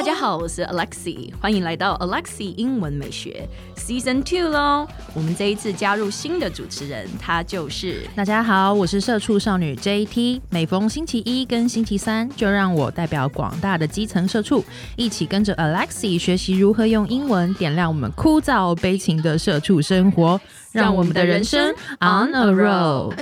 大家好我是 alexi 欢迎来到 alexi 英文美学 season two 喽我们这一次加入新的主持人她就是大家好我是社畜少女 jt 每逢星期一跟星期三就让我代表广大的基层社畜一起跟着 alexi 学习如何用英文点亮我们枯燥悲情的社畜生活让我们的人生 on a roll